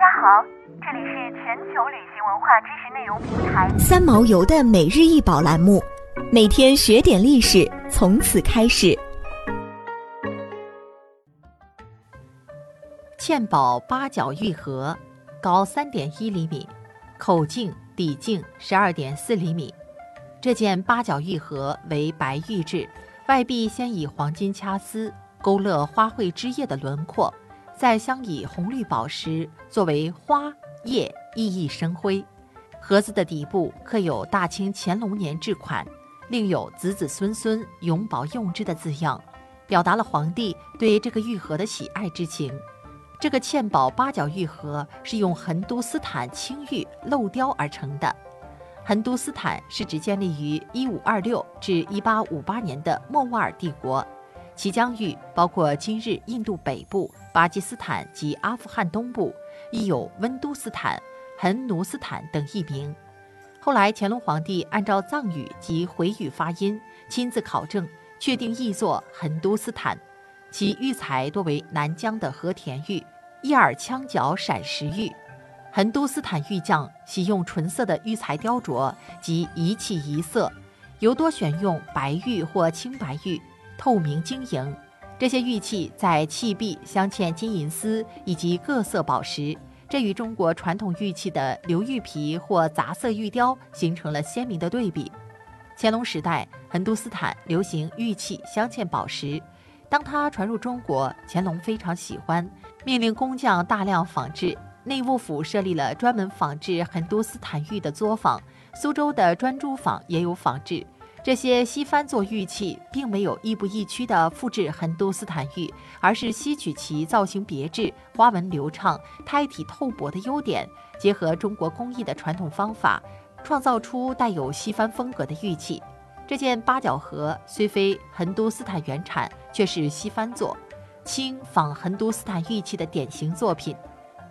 家好，这里是全球旅行文化知识内容平台三毛游的每日一宝栏目，每天学点历史，从此开始。嵌宝八角玉盒，高三点一厘米，口径、底径十二点四厘米。这件八角玉盒为白玉制，外壁先以黄金掐丝勾勒花卉枝叶的轮廓。再镶以红绿宝石作为花叶，熠熠生辉。盒子的底部刻有大清乾隆年制款，另有子子孙孙永保用之的字样，表达了皇帝对这个玉盒的喜爱之情。这个嵌宝八角玉盒是用横都斯坦青玉镂雕而成的。横都斯坦是指建立于1526至1858年的莫卧儿帝国。其疆域包括今日印度北部、巴基斯坦及阿富汗东部，亦有温都斯坦、恒奴斯坦等译名。后来乾隆皇帝按照藏语及回语发音，亲自考证，确定译作恒都斯坦。其玉材多为南疆的和田玉、叶尔羌角闪石玉。恒都斯坦玉匠喜用纯色的玉材雕琢及一器一色，尤多选用白玉或青白玉。透明晶莹，这些玉器在器壁镶嵌金银丝以及各色宝石，这与中国传统玉器的鎏玉皮或杂色玉雕形成了鲜明的对比。乾隆时代，横都斯坦流行玉器镶嵌宝石，当它传入中国，乾隆非常喜欢，命令工匠大量仿制。内务府设立了专门仿制横都斯坦玉的作坊，苏州的专诸坊也有仿制。这些西番做玉器，并没有亦步亦趋地复制横都斯坦玉，而是吸取其造型别致、花纹流畅、胎体透薄的优点，结合中国工艺的传统方法，创造出带有西番风格的玉器。这件八角盒虽非横都斯坦原产，却是西番做，清仿横都斯坦玉器的典型作品。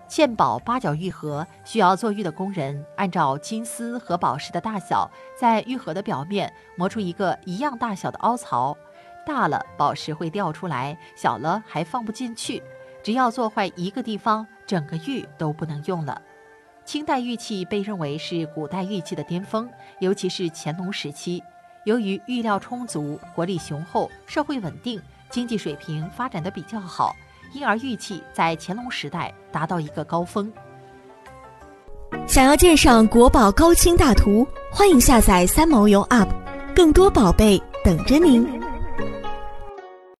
嵌宝八角玉盒需要做玉的工人按照金丝和宝石的大小，在玉盒的表面磨出一个一样大小的凹槽，大了宝石会掉出来，小了还放不进去。只要做坏一个地方，整个玉都不能用了。清代玉器被认为是古代玉器的巅峰，尤其是乾隆时期，由于玉料充足、国力雄厚、社会稳定、经济水平发展的比较好。因而，玉器在乾隆时代达到一个高峰。想要鉴赏国宝高清大图，欢迎下载三毛游 App，更多宝贝等着您。